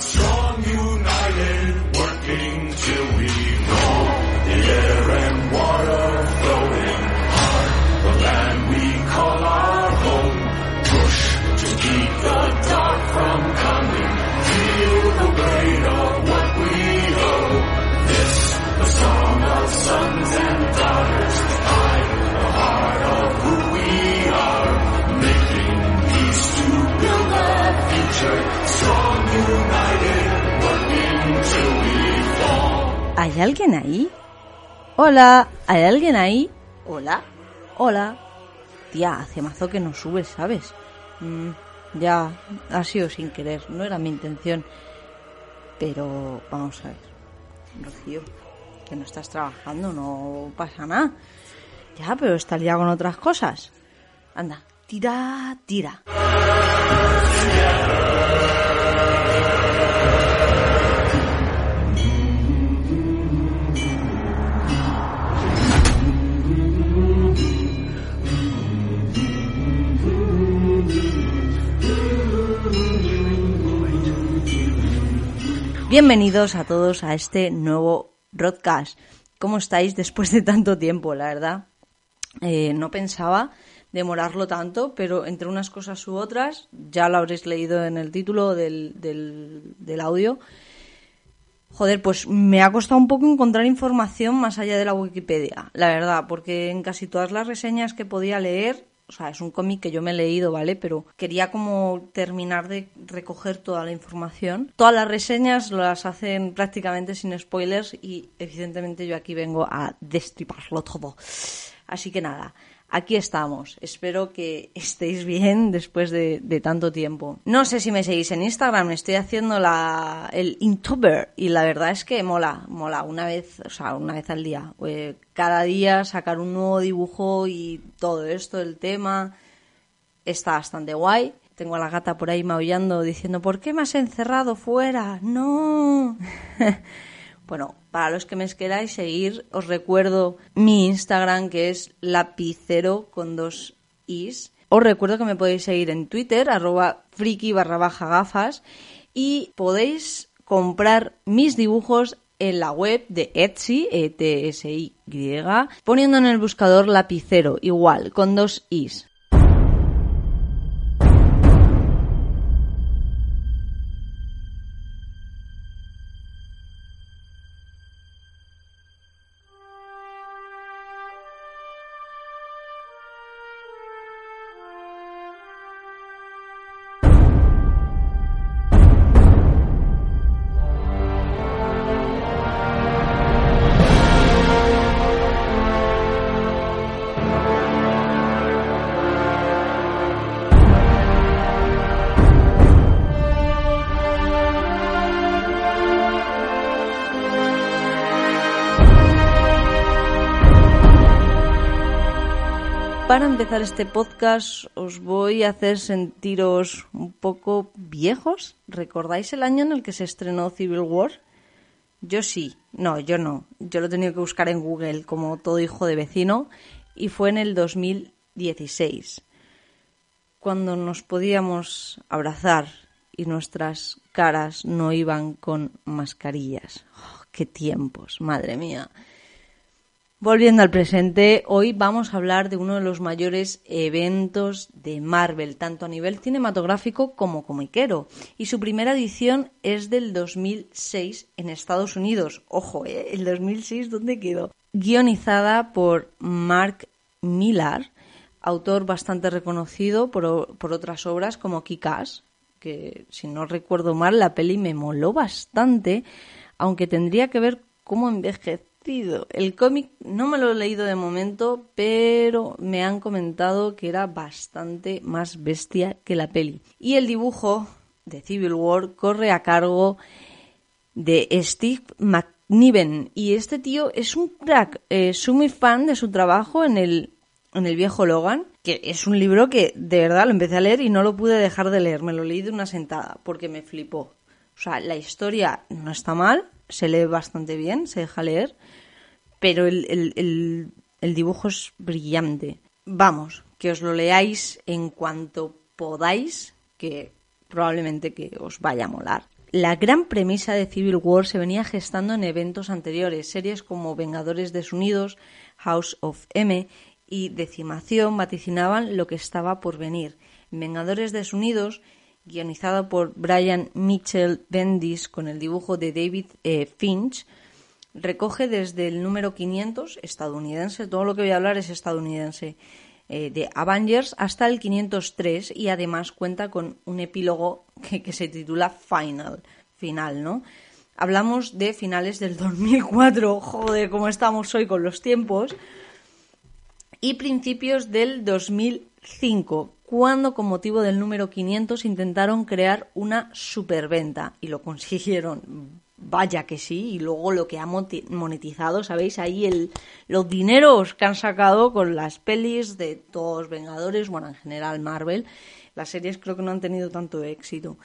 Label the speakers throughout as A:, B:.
A: strong, united, working till we know the air and
B: ¿Hay alguien ahí? Hola, ¿hay alguien ahí?
C: Hola.
B: Hola. Tía, hace mazo que no subes, ¿sabes? Mm, ya, ha sido sin querer, no era mi intención. Pero vamos a ver, Rocío, que no estás trabajando, no pasa nada. Ya, pero estás ya con otras cosas. Anda, tira, tira. Bienvenidos a todos a este nuevo broadcast. ¿Cómo estáis después de tanto tiempo, la verdad? Eh, no pensaba demorarlo tanto, pero entre unas cosas u otras, ya lo habréis leído en el título del, del, del audio, Joder, pues me ha costado un poco encontrar información más allá de la Wikipedia, la verdad, porque en casi todas las reseñas que podía leer, o sea, es un cómic que yo me he leído, ¿vale? Pero quería como terminar de recoger toda la información. Todas las reseñas las hacen prácticamente sin spoilers y evidentemente yo aquí vengo a destriparlo todo. Así que nada, aquí estamos. Espero que estéis bien después de, tanto tiempo. No sé si me seguís en Instagram, estoy haciendo la, el Intuber y la verdad es que mola, mola una vez, o sea, una vez al día. Eh, cada día sacar un nuevo dibujo y todo esto, el tema, está bastante guay. Tengo a la gata por ahí maullando diciendo, ¿por qué me has encerrado fuera? No. Bueno, para los que me queráis seguir, os recuerdo mi Instagram que es lapicero con dos is. Os recuerdo que me podéis seguir en Twitter, arroba friki barra baja gafas, y podéis comprar mis dibujos en la web de Etsy, E-T-S-Y, poniendo en el buscador lapicero, igual, con dos is. Empezar este podcast os voy a hacer sentiros un poco viejos. ¿Recordáis el año en el que se estrenó Civil War? Yo sí, no, yo no. Yo lo he tenido que buscar en Google como todo hijo de vecino y fue en el 2016, cuando nos podíamos abrazar y nuestras caras no iban con mascarillas. Oh, ¡Qué tiempos, madre mía! Volviendo al presente, hoy vamos a hablar de uno de los mayores eventos de Marvel, tanto a nivel cinematográfico como comiquero. Y su primera edición es del 2006 en Estados Unidos. Ojo, ¿eh? ¿El 2006 dónde quedó? Guionizada por Mark Millar, autor bastante reconocido por, otras obras como Kick-Ass, que si no recuerdo mal, la peli me moló bastante, aunque tendría que ver cómo envejece el cómic no me lo he leído de momento, pero me han comentado que era bastante más bestia que la peli. Y el dibujo de Civil War corre a cargo de Steve McNiven. Y este tío es un crack. Eh, soy muy fan de su trabajo en el, en el viejo Logan, que es un libro que de verdad lo empecé a leer y no lo pude dejar de leer. Me lo leí de una sentada porque me flipó. O sea, la historia no está mal, se lee bastante bien, se deja leer, pero el, el, el, dibujo es brillante. Vamos, que os lo leáis en cuanto podáis, que probablemente que os vaya a molar. La gran premisa de Civil War se venía gestando en eventos anteriores, series como Vengadores Desunidos, House of M y Decimación vaticinaban lo que estaba por venir. Vengadores Desunidos, guionizado por Brian Mitchell Bendis con el dibujo de David eh, Finch, recoge desde el número 500 estadounidense, todo lo que voy a hablar es estadounidense, eh, de Avengers hasta el 503 y además cuenta con un epílogo que, se titula Final, final, ¿no? Hablamos de finales del 2004, joder, cómo estamos hoy con los tiempos, y principios del 2005, cuando con motivo del número 500 intentaron crear una superventa y lo consiguieron Vaya que sí, y luego lo que ha monetizado, ¿sabéis? Ahí los dineros que han sacado con las pelis de todos Vengadores, bueno, en general Marvel, las series creo que no han tenido tanto éxito.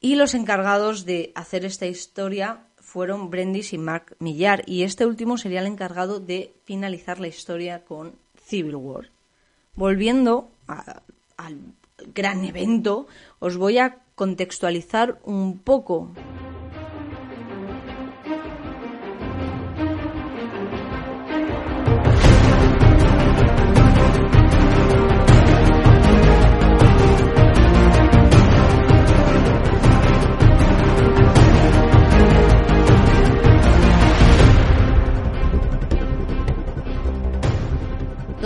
B: Y los encargados de hacer esta historia fueron Brendis y Mark Millar, y este último sería el encargado de finalizar la historia con Civil War. Volviendo al gran evento, os voy a contextualizar un poco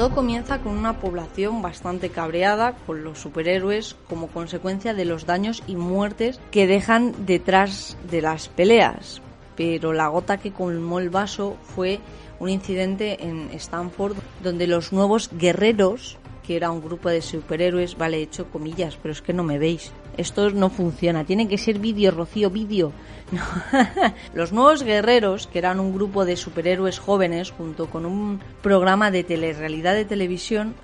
B: Todo comienza con una población bastante cabreada con los superhéroes como consecuencia de los daños y muertes que dejan detrás de las peleas. Pero la gota que colmó el vaso fue un incidente en Stanford donde los nuevos guerreros, que era un grupo de superhéroes, vale, hecho comillas, pero es que no me veis. Esto no funciona, tiene que ser vídeo, Rocío, vídeo. Los nuevos guerreros, que eran un grupo de superhéroes jóvenes junto con un programa de telerrealidad de televisión,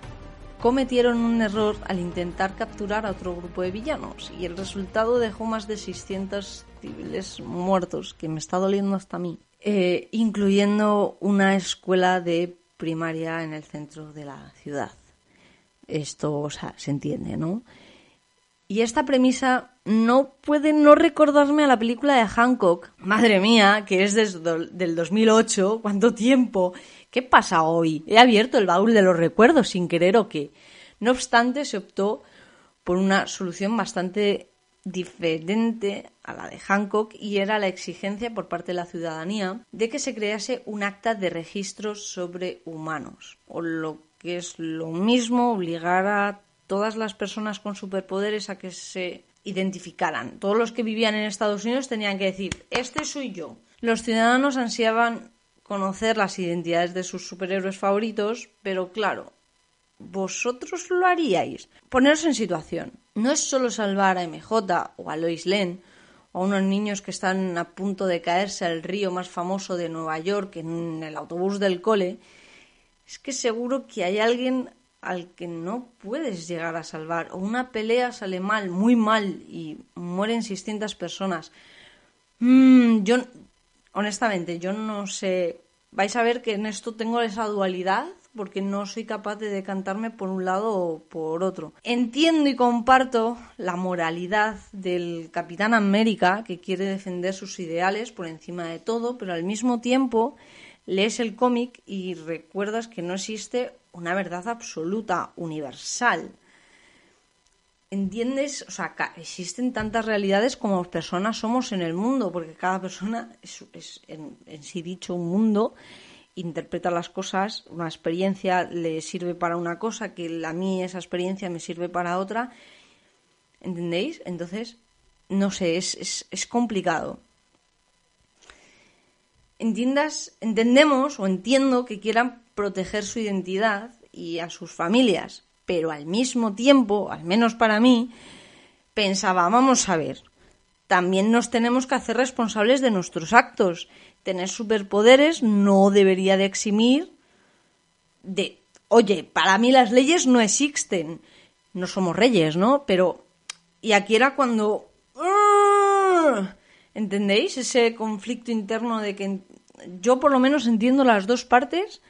B: cometieron un error al intentar capturar a otro grupo de villanos y el resultado dejó más de 600 civiles muertos, que me está doliendo hasta a mí, eh, incluyendo una escuela de primaria en el centro de la ciudad. Esto, o sea, se entiende, ¿no? Y esta premisa no puede no recordarme a la película de Hancock. Madre mía, que es desde del 2008. ¿Cuánto tiempo? ¿Qué pasa hoy? He abierto el baúl de los recuerdos sin querer o qué. No obstante, se optó por una solución bastante diferente a la de Hancock y era la exigencia por parte de la ciudadanía de que se crease un acta de registros sobre humanos, o lo que es lo mismo obligar a todas las personas con superpoderes a que se identificaran. Todos los que vivían en Estados Unidos tenían que decir, este soy yo. Los ciudadanos ansiaban conocer las identidades de sus superhéroes favoritos, pero claro, vosotros lo haríais. Poneros en situación. No es solo salvar a MJ o a Lois Lane o a unos niños que están a punto de caerse al río más famoso de Nueva York en el autobús del cole. Es que seguro que hay alguien al que no puedes llegar a salvar. O una pelea sale mal, muy mal, y mueren 600 personas. Mm, yo, honestamente, yo no sé. Vais a ver que en esto tengo esa dualidad porque no soy capaz de decantarme por un lado o por otro. Entiendo y comparto la moralidad del Capitán América que quiere defender sus ideales por encima de todo, pero al mismo tiempo lees el cómic y recuerdas que no existe una verdad absoluta, universal. ¿Entiendes? O sea, existen tantas realidades como personas somos en el mundo, porque cada persona es, en, sí dicho un mundo, interpreta las cosas, una experiencia le sirve para una cosa, que a mí esa experiencia me sirve para otra. ¿Entendéis? Entonces, no sé, es, es complicado. Entiendas, entendemos o entiendo que quieran proteger su identidad y a sus familias, pero al mismo tiempo, al menos para mí, pensaba, vamos a ver, también nos tenemos que hacer responsables de nuestros actos. Tener superpoderes no debería de eximir de, oye, para mí las leyes no existen. No somos reyes, ¿no? Pero, y aquí era cuando... ¿Entendéis? Ese conflicto interno de que yo por lo menos entiendo las dos partes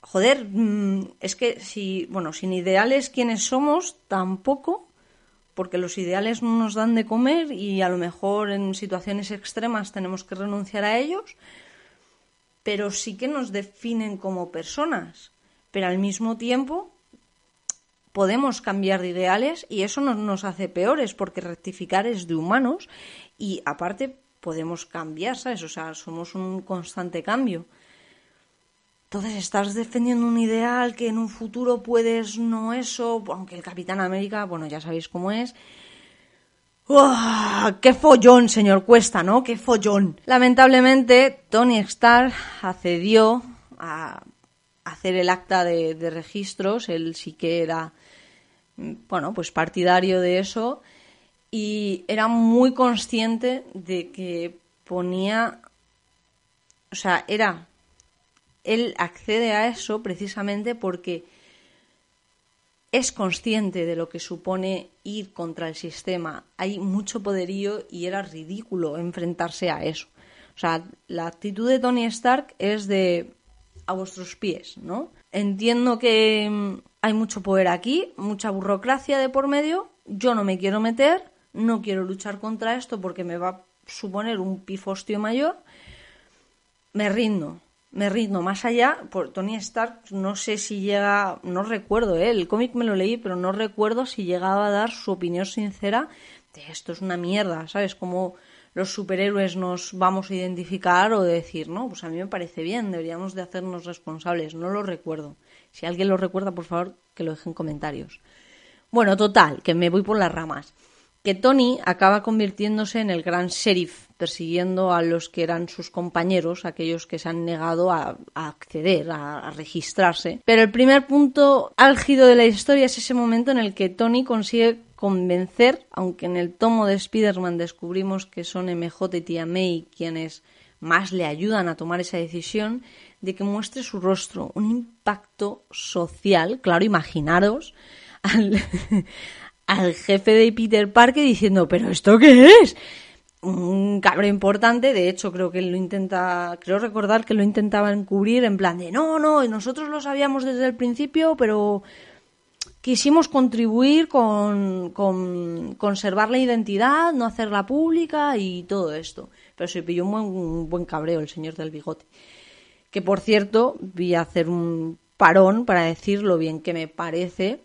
B: joder, mm, es que si, bueno, sin ideales quienes somos, tampoco, porque los ideales no nos dan de comer y a lo mejor en situaciones extremas tenemos que renunciar a ellos, pero sí que nos definen como personas. Pero al mismo tiempo podemos cambiar de ideales y eso no nos hace peores porque rectificar es de humanos y aparte podemos cambiar, ¿sabes? O sea, somos un constante cambio. Entonces estás defendiendo un ideal que en un futuro puedes no eso, aunque el Capitán América, bueno, ya sabéis cómo es. ¡Qué follón, señor Cuesta, ¿no? ¡Qué follón! Lamentablemente, Tony Stark accedió a hacer el acta de registros, él sí que era, bueno, pues partidario de eso y era muy consciente de que ponía, o sea, era él accede a eso precisamente porque es consciente de lo que supone ir contra el sistema. Hay mucho poderío y era ridículo enfrentarse a eso. O sea, la actitud de Tony Stark es de a vuestros pies, ¿no? Entiendo que mm, hay mucho poder aquí, mucha burocracia de por medio, yo no me quiero meter, no quiero luchar contra esto porque me va a suponer un pifostio mayor, me rindo me rindo más allá por Tony Stark no sé si llega no recuerdo ¿eh? el cómic me lo leí pero no recuerdo si llegaba a dar su opinión sincera de esto es una mierda sabes como los superhéroes nos vamos a identificar o decir no pues a mí me parece bien deberíamos de hacernos responsables no lo recuerdo si alguien lo recuerda por favor que lo deje en comentarios bueno total que me voy por las ramas que Tony acaba convirtiéndose en el gran sheriff, persiguiendo a los que eran sus compañeros, aquellos que se han negado a, acceder, a, registrarse. Pero el primer punto álgido de la historia es ese momento en el que Tony consigue convencer, aunque en el tomo de Spider-Man descubrimos que son MJ y Tia May quienes más le ayudan a tomar esa decisión, de que muestre su rostro, un impacto social, claro, imaginaros, al, al jefe de Peter Parker diciendo, pero ¿esto qué es? Un cabrón importante, de hecho creo que lo intenta, creo recordar que lo intentaba encubrir en plan de, no, no, nosotros lo sabíamos desde el principio, pero quisimos contribuir con, con conservar la identidad, no hacerla pública y todo esto. Pero se pilló un buen, un buen cabreo el señor del bigote. Que por cierto, vi a hacer un parón para decir lo bien que me parece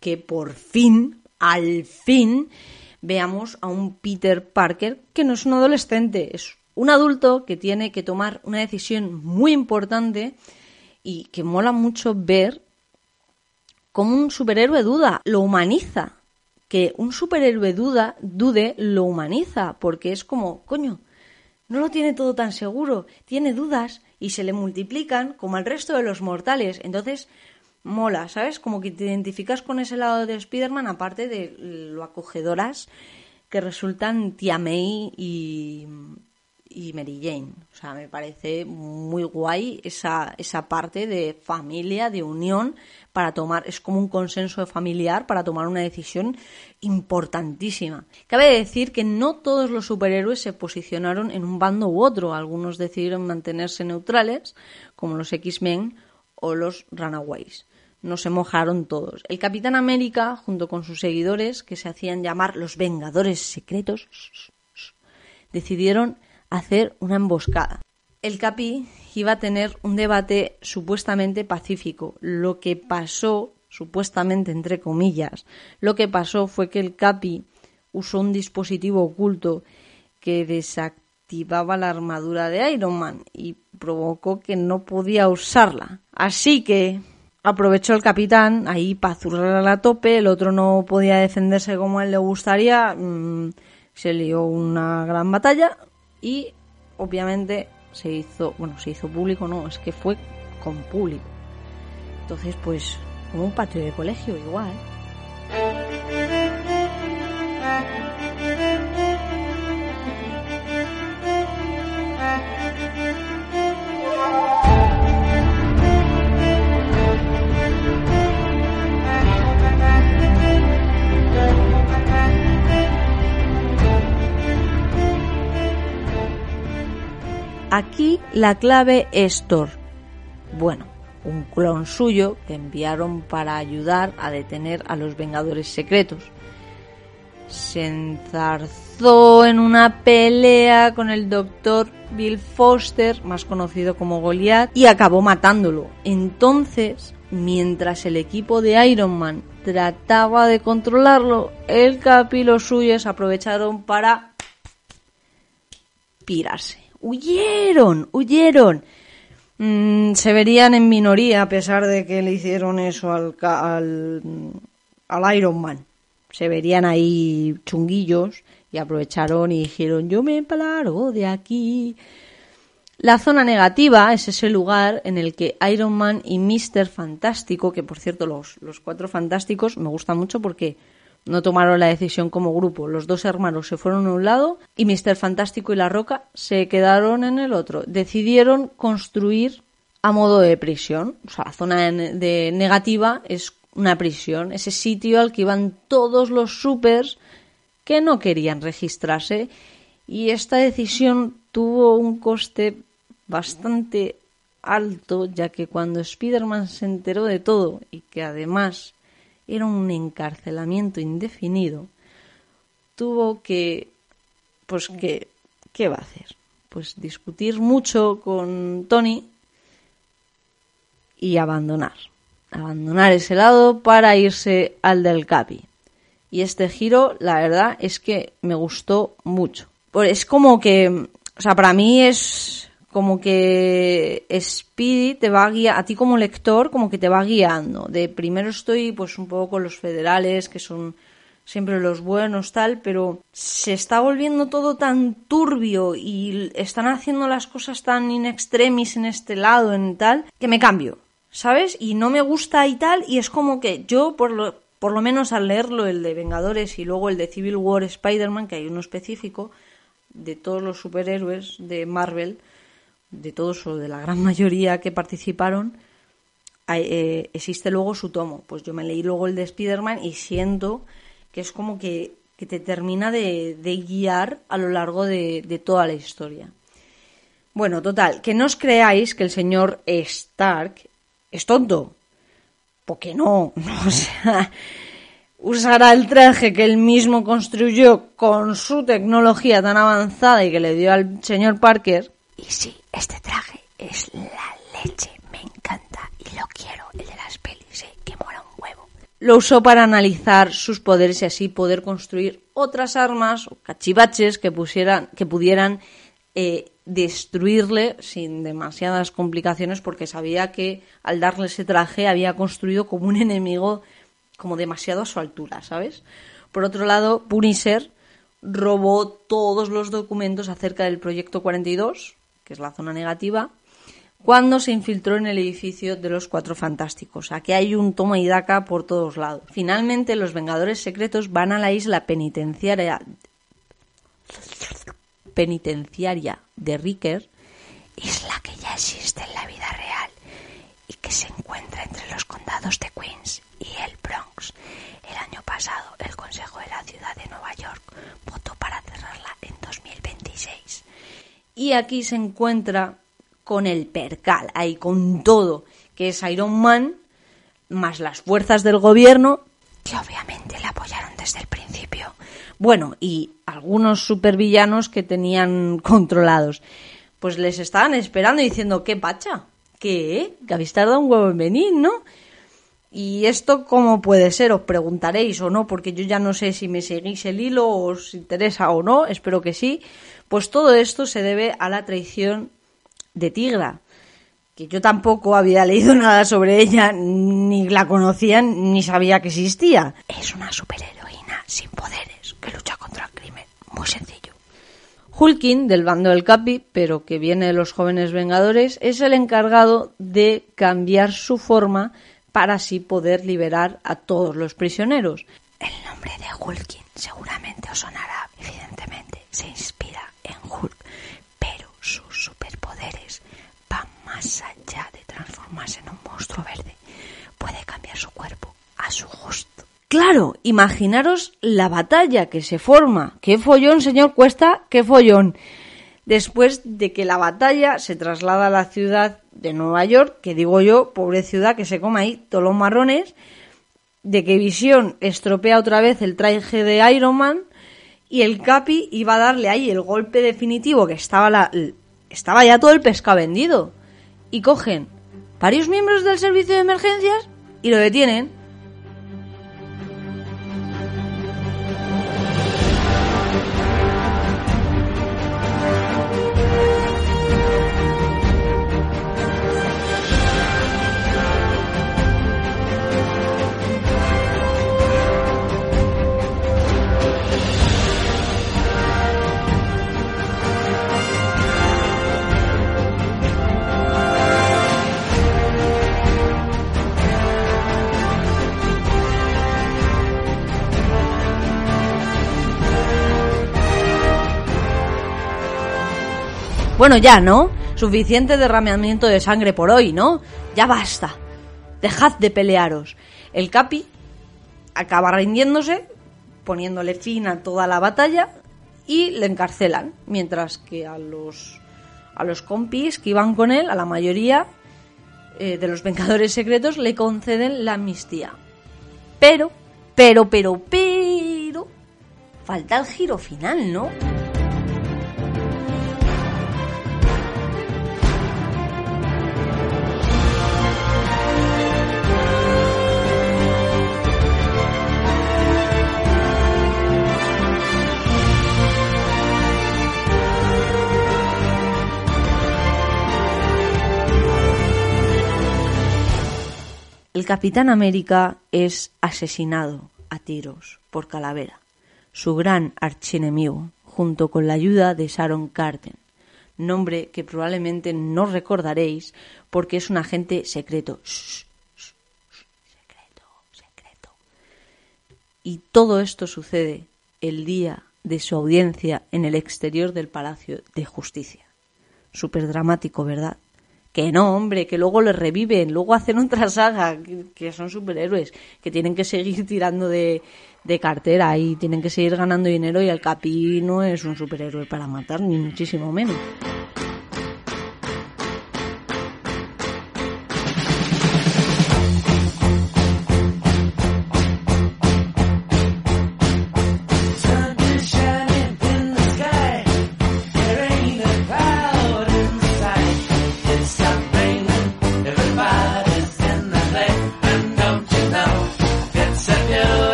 B: que por fin al fin veamos a un Peter Parker que no es un adolescente, es un adulto que tiene que tomar una decisión muy importante y que mola mucho ver cómo un superhéroe duda, lo humaniza. Que un superhéroe duda, dude, lo humaniza, porque es como, coño, no lo tiene todo tan seguro, tiene dudas y se le multiplican como al resto de los mortales. Entonces, mola, ¿sabes? Como que te identificas con ese lado de Spider-Man, aparte de lo acogedoras que resultan Tia May y, y Mary Jane. O sea, me parece muy guay esa, esa parte de familia, de unión, para tomar, es como un consenso familiar para tomar una decisión importantísima. Cabe decir que no todos los superhéroes se posicionaron en un bando u otro. Algunos decidieron mantenerse neutrales, como los X-Men o los Runaways no se mojaron todos. El Capitán América, junto con sus seguidores, que se hacían llamar los Vengadores Secretos, decidieron hacer una emboscada. El Capi iba a tener un debate supuestamente pacífico. Lo que pasó, supuestamente entre comillas, lo que pasó fue que el Capi usó un dispositivo oculto que desactivaba la armadura de Iron Man y provocó que no podía usarla. Así que aprovechó el capitán ahí para zurrar a tope, el otro no podía defenderse como a él le gustaría, mm, se lió una gran batalla y obviamente se hizo, bueno, se hizo público, no, es que fue con público. Entonces, pues, como un patio de colegio igual. Aquí la clave es Thor. Bueno, un clon suyo que enviaron para ayudar a detener a los Vengadores Secretos. Se enzarzó en una pelea con el doctor Bill Foster, más conocido como Goliath, y acabó matándolo. Entonces, mientras el equipo de Iron Man trataba de controlarlo, el Cap y los suyos aprovecharon para pirarse. Huyeron, huyeron. Mm, se verían en minoría a pesar de que le hicieron eso al, al, al Iron Man. Se verían ahí chunguillos y aprovecharon y dijeron yo me largo de aquí. La zona negativa es ese lugar en el que Iron Man y Mr. Fantástico, que por cierto los, los cuatro fantásticos me gustan mucho porque no tomaron la decisión como grupo. Los dos hermanos se fueron a un lado y Mr. Fantástico y La Roca se quedaron en el otro. Decidieron construir a modo de prisión. O sea, la zona de negativa es una prisión, ese sitio al que iban todos los supers que no querían registrarse. Y esta decisión tuvo un coste bastante alto, ya que cuando Spider-Man se enteró de todo y que además era un encarcelamiento indefinido, tuvo que, pues que, ¿qué va a hacer? Pues discutir mucho con Tony y abandonar. Abandonar ese lado para irse al del Capi. Y este giro, la verdad, es que me gustó mucho. Pues es como que, o sea, para mí es como que Speedy te va guiar, a ti como lector, como que te va guiando. De primero estoy pues un poco con los federales, que son siempre los buenos, tal, pero se está volviendo todo tan turbio y están haciendo las cosas tan in extremis en este lado, en tal, que me cambio, ¿sabes? Y no me gusta y tal, y es como que yo, por lo, por lo menos al leerlo, el de Vengadores y luego el de Civil War Spider-Man, que hay uno específico, de todos los superhéroes de Marvel, de todos o de la gran mayoría que participaron, eh, existe luego su tomo. Pues yo me leí luego el de Spider-Man y siento que es como que, te termina de, guiar a lo largo de, toda la historia. Bueno, total, que no os creáis que el señor Stark es tonto. Porque no, no o sea, usará el traje que él mismo construyó con su tecnología tan avanzada y que le dio al señor Parker y sí, este traje es la leche, me encanta y lo quiero, el de las pelis, ¿eh? que mola un huevo. Lo usó para analizar sus poderes y así poder construir otras armas o cachivaches que, pusieran, que pudieran eh, destruirle sin demasiadas complicaciones porque sabía que al darle ese traje había construido como un enemigo como demasiado a su altura, ¿sabes? Por otro lado, Punisher robó todos los documentos acerca del Proyecto 42, que es la zona negativa, cuando se infiltró en el edificio de los Cuatro Fantásticos. Aquí hay un toma y daca por todos lados. Finalmente, los Vengadores Secretos van a la isla penitenciaria, penitenciaria de Ricker, isla que ya existe en la vida real y que se encuentra entre los condados de Queens y el Bronx. El año pasado, el Consejo de la Ciudad de Nueva York votó para cerrarla en 2026 y aquí se encuentra con el percal, ahí con todo, que es Iron Man, más las fuerzas del gobierno, que obviamente le apoyaron desde el principio. Bueno, y algunos supervillanos que tenían controlados. Pues les estaban esperando diciendo, ¿qué pacha? ¿Qué? Que habéis tardado un huevo en venir, ¿no? Y esto, ¿cómo puede ser? Os preguntaréis o no, porque yo ya no sé si me seguís el hilo, os interesa o no, espero que sí. Pues todo esto se debe a la traición de Tigra, que yo tampoco había leído nada sobre ella, ni la conocía, ni sabía que existía. Es una superheroína sin poderes que lucha contra el crimen. Muy sencillo. Hulkin, del bando del Capi, pero que viene de los jóvenes Vengadores, es el encargado de cambiar su forma para así poder liberar a todos los prisioneros. El nombre de Hulkin seguramente os sonará, evidentemente, se inspira en Hulk, pero sus superpoderes van más allá de transformarse en un monstruo verde. Puede cambiar su cuerpo a su gusto. Claro, imaginaros la batalla que se forma. ¡Qué follón, señor Cuesta! ¡Qué follón! después de que la batalla se traslada a la ciudad de Nueva York, que digo yo, pobre ciudad que se come ahí todos los marrones, de que Visión estropea otra vez el traje de Iron Man y el Capi iba a darle ahí el golpe definitivo que estaba la, estaba ya todo el pescado vendido. Y cogen varios miembros del servicio de emergencias y lo detienen Bueno, ya, ¿no? Suficiente derramamiento de sangre por hoy, ¿no? Ya basta. Dejad de pelearos. El Capi acaba rindiéndose, poniéndole fin a toda la batalla y le encarcelan, mientras que a los a los compis que iban con él, a la mayoría eh, de los Vengadores Secretos le conceden la amnistía. Pero, pero, pero, pero falta el giro final, ¿no? El Capitán América es asesinado a tiros por Calavera, su gran archienemigo, junto con la ayuda de Sharon Carter, nombre que probablemente no recordaréis porque es un agente secreto. secreto, secreto. Y todo esto sucede el día de su audiencia en el exterior del Palacio de Justicia. Súper dramático, ¿verdad? Que no, hombre, que luego les reviven, luego hacen otra saga, que, son superhéroes, que tienen que seguir tirando de, de, cartera y tienen que seguir ganando dinero y el Capi no es un superhéroe para matar, ni muchísimo menos.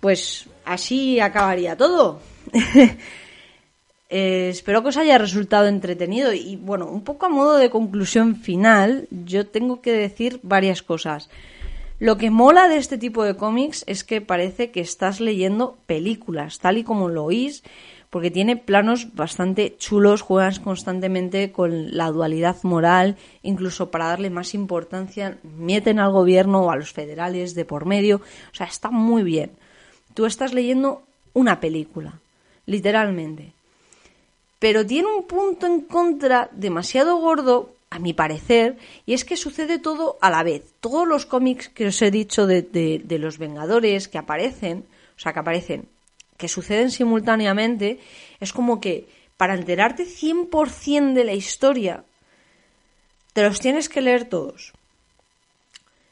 B: Pues así acabaría todo. Eh, espero que os haya resultado entretenido y bueno, un poco a modo de conclusión final, yo tengo que decir varias cosas. Lo que mola de este tipo de cómics es que parece que estás leyendo películas, tal y como lo oís, porque tiene planos bastante chulos, juegas constantemente con la dualidad moral, incluso para darle más importancia, meten al gobierno o a los federales de por medio, o sea, está muy bien tú estás leyendo una película, literalmente. Pero tiene un punto en contra demasiado gordo, a mi parecer, y es que sucede todo a la vez. Todos los cómics que os he dicho de, los Vengadores que aparecen, o sea, que aparecen, que suceden simultáneamente, es como que para enterarte 100% de la historia, te los tienes que leer todos.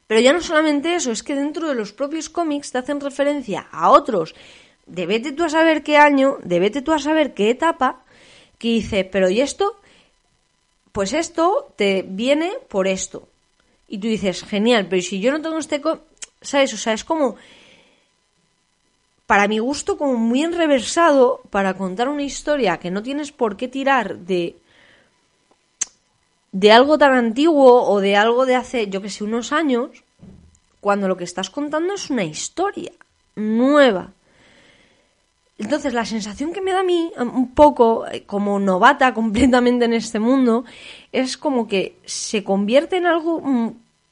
B: Pero ya no solamente eso, es que dentro de los propios cómics te hacen referencia a otros de vete tú a saber qué año, de vete tú a saber qué etapa, que dice, pero ¿y esto? Pues esto te viene por esto. Y tú dices, genial, pero si yo no tengo este... ¿Sabes? O sea, es como, para mi gusto, como muy enreversado para contar una historia que no tienes por qué tirar de de algo tan antiguo o de algo de hace, yo que sé, unos años, cuando lo que estás contando es una historia nueva. Entonces, la sensación que me da a mí, un poco eh, como novata completamente en este mundo, es como que se convierte en algo mm,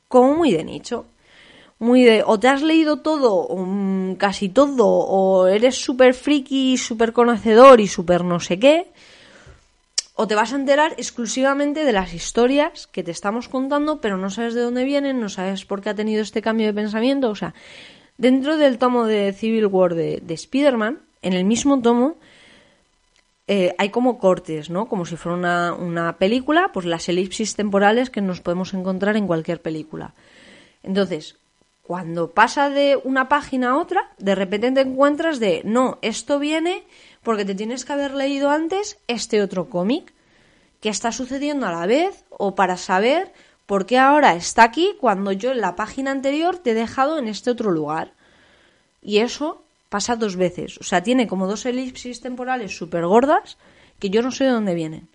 B: como muy de nicho. Muy de, o te has leído todo, o mm, casi todo, o eres súper friki, súper conocedor y súper no sé qué, o te vas a enterar exclusivamente de las historias que te estamos contando, pero no sabes de dónde vienen, no sabes por qué ha tenido este cambio de pensamiento. O sea, dentro del tomo de Civil War de, de Spider-Man, en el mismo tomo, eh, hay como cortes, ¿no? Como si fuera una, una película, pues las elipsis temporales que nos podemos encontrar en cualquier película. Entonces, cuando pasa de una página a otra, de repente te encuentras de, no, esto viene porque te tienes que haber leído antes este otro cómic que está sucediendo a la vez o para saber por qué ahora está aquí cuando yo en la página anterior te he dejado en este otro lugar. Y eso pasa dos veces. O sea, tiene como dos elipsis temporales súper gordas que yo no sé de dónde vienen.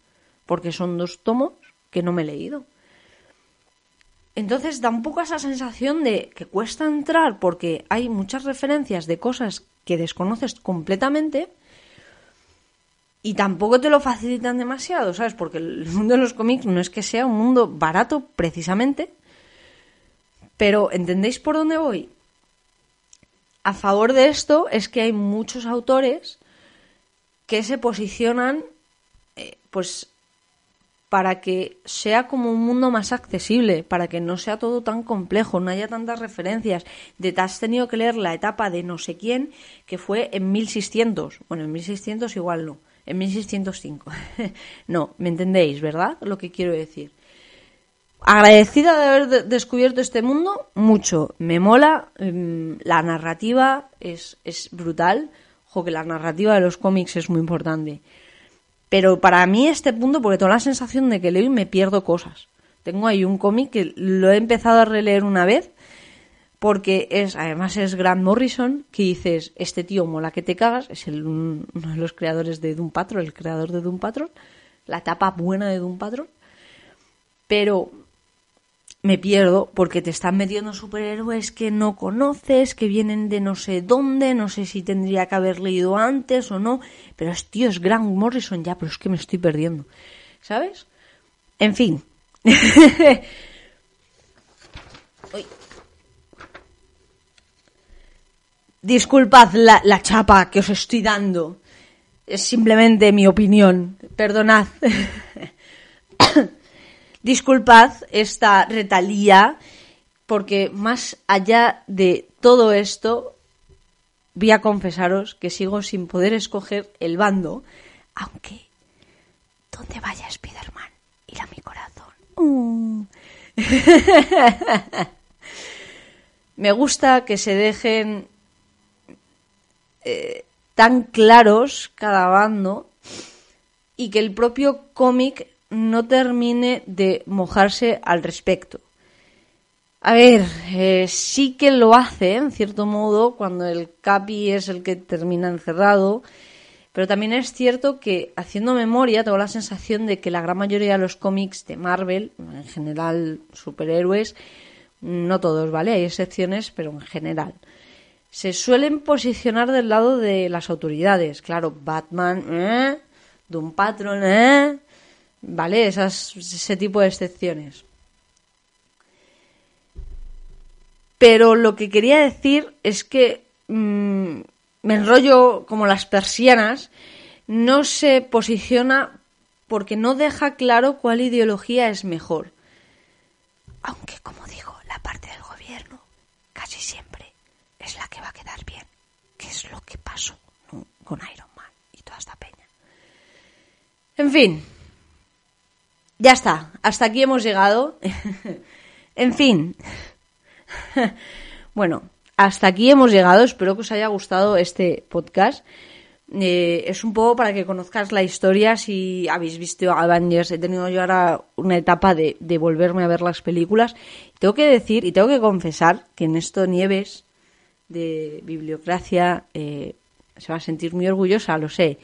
B: Porque son dos tomos que no me he leído. Entonces da un poco esa sensación de que cuesta entrar porque hay muchas referencias de cosas que desconoces completamente y tampoco te lo facilitan demasiado, ¿sabes? Porque el mundo de los cómics no es que sea un mundo barato precisamente, pero ¿entendéis por dónde voy? A favor de esto es que hay muchos autores que se posicionan eh, pues para que sea como un mundo más accesible, para que no sea todo tan complejo, no haya tantas referencias. De te has tenido que leer la etapa de no sé quién que fue en 1600. Bueno, en 1600 igual no en 1605. no, ¿me entendéis, verdad? Lo que quiero decir. Agradecida de haber descubierto este mundo, mucho. Me mola, em, la narrativa es, es brutal. Ojo, que la narrativa de los cómics es muy importante. Pero para mí este punto, porque tengo la sensación de que leo y me pierdo cosas. Tengo ahí un cómic que lo he empezado a releer una vez porque es además es Grant Morrison que dices este tío mola que te cagas es el, uno de los creadores de Doom Patrol el creador de Doom Patrol la etapa buena de Doom Patrol pero me pierdo porque te están metiendo superhéroes que no conoces que vienen de no sé dónde no sé si tendría que haber leído antes o no pero es tío es Grant Morrison ya pero es que me estoy perdiendo ¿sabes? en fin Disculpad la, la chapa que os estoy dando. Es simplemente mi opinión. Perdonad. Disculpad esta retalía, porque más allá de todo esto, voy a confesaros que sigo sin poder escoger el bando, aunque donde vaya Spiderman irá mi corazón. Uh. Me gusta que se dejen eh, tan claros cada bando y que el propio cómic no termine de mojarse al respecto. A ver, eh, sí que lo hace, en cierto modo, cuando el Capi es el que termina encerrado, pero también es cierto que, haciendo memoria, tengo la sensación de que la gran mayoría de los cómics de Marvel, en general superhéroes, no todos, ¿vale? Hay excepciones, pero en general, se suelen posicionar del lado de las autoridades. Claro, Batman, ¿eh? Doom Patrol, ¿eh? ¿Vale? Ese tipo de excepciones. Pero lo que quería decir es que mm, me enrollo como las persianas, no se posiciona porque no deja claro cuál ideología es mejor. Aunque, como digo, la parte del gobierno casi siempre es la que va a quedar bien, que es lo que pasó con Iron Man y toda esta peña. En fin, ya está, hasta aquí hemos llegado. en fin, bueno, hasta aquí hemos llegado, espero que os haya gustado este podcast. Eh, es un poco para que conozcas la historia si habéis visto Avengers. He tenido yo ahora una etapa de, de volverme a ver las películas. Tengo que decir y tengo que confesar que en esto Nieves de bibliocracia eh, se va a sentir muy orgullosa, lo sé,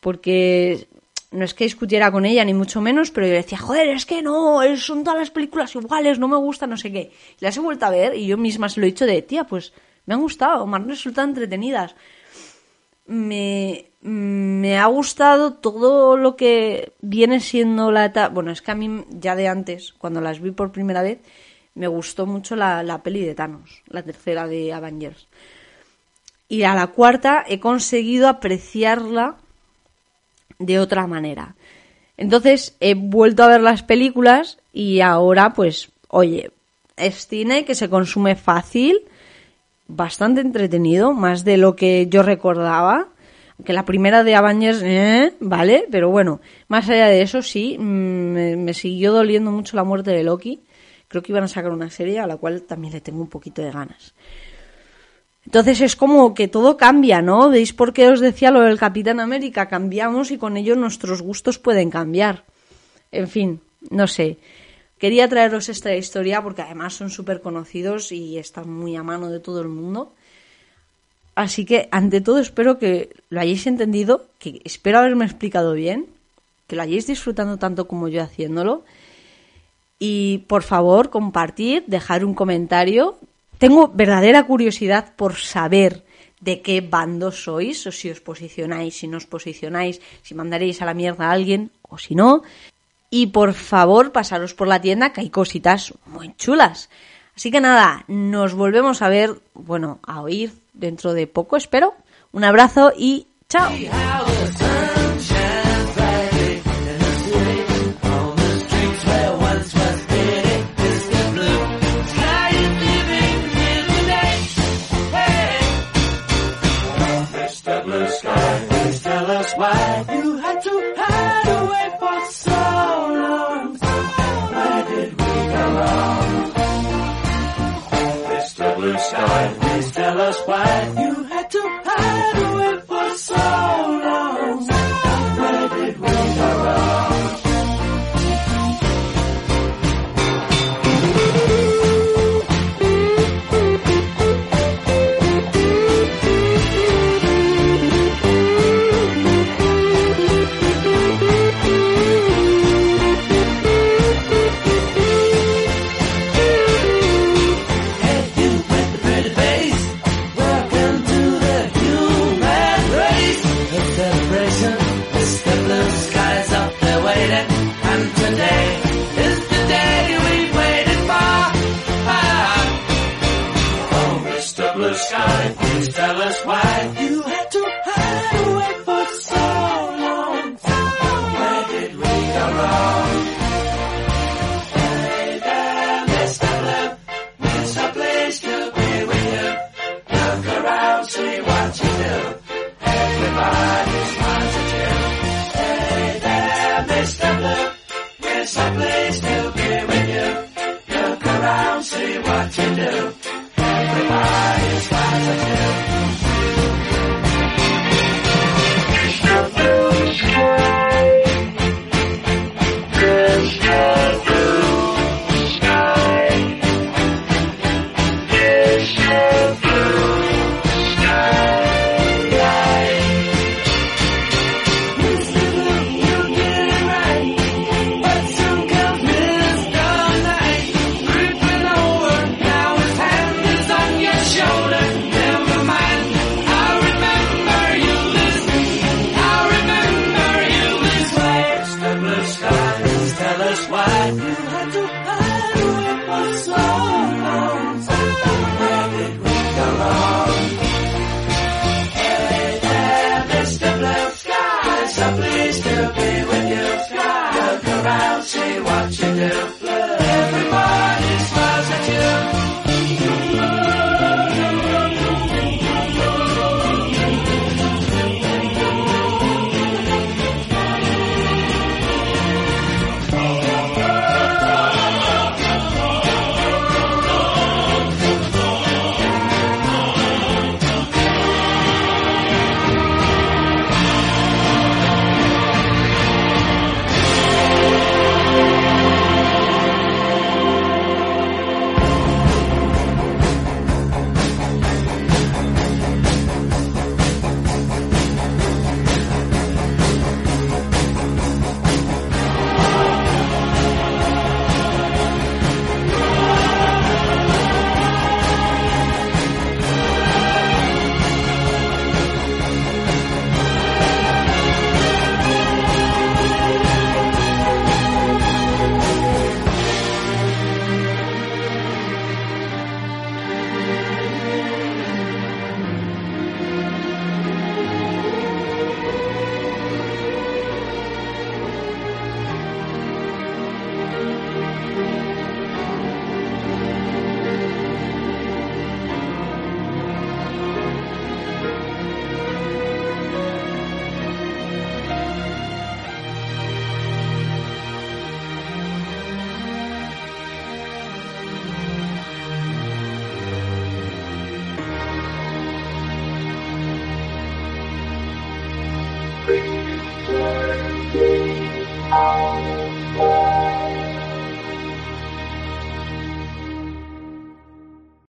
B: porque no es que discutiera con ella, ni mucho menos, pero yo decía, joder, es que no, son todas las películas iguales, no me gusta, no sé qué. Y las he vuelto a ver y yo misma se lo he dicho de, tía, pues me han gustado, me han resultado entretenidas. Me, me ha gustado todo lo que viene siendo la etapa. Bueno, es que a mí ya de antes, cuando las vi por primera vez, me gustó mucho la, la peli de Thanos, la tercera de Avengers. Y a la cuarta he conseguido apreciarla de otra manera. Entonces he vuelto a ver las películas y ahora pues, oye, es cine que se consume fácil, bastante entretenido, más de lo que yo recordaba. Que la primera de Avengers, eh, vale, pero bueno, más allá de eso, sí, mm, me, me siguió doliendo mucho la muerte de Loki. Creo que iban a sacar una serie a la cual también le tengo un poquito de ganas. Entonces es como que todo cambia, ¿no? ¿Veis por qué os decía lo del Capitán América? Cambiamos y con ello nuestros gustos pueden cambiar. En fin, no sé. Quería traeros esta historia porque además son súper conocidos y están muy a mano de todo el mundo. Así que, ante todo, espero que lo hayáis entendido, que espero haberme explicado bien, que lo hayáis disfrutando tanto como yo haciéndolo. Y por favor, compartid, dejar un comentario. Tengo verdadera curiosidad por saber de qué bando sois, o si os posicionáis, si no os posicionáis, si mandaréis a la mierda a alguien o si no. Y por favor, pasaros por la tienda que hay cositas muy chulas. Así que nada, nos volvemos a ver, bueno, a oír dentro de poco, espero. Un abrazo y chao.
A: That's why. The blue skies up there waiting.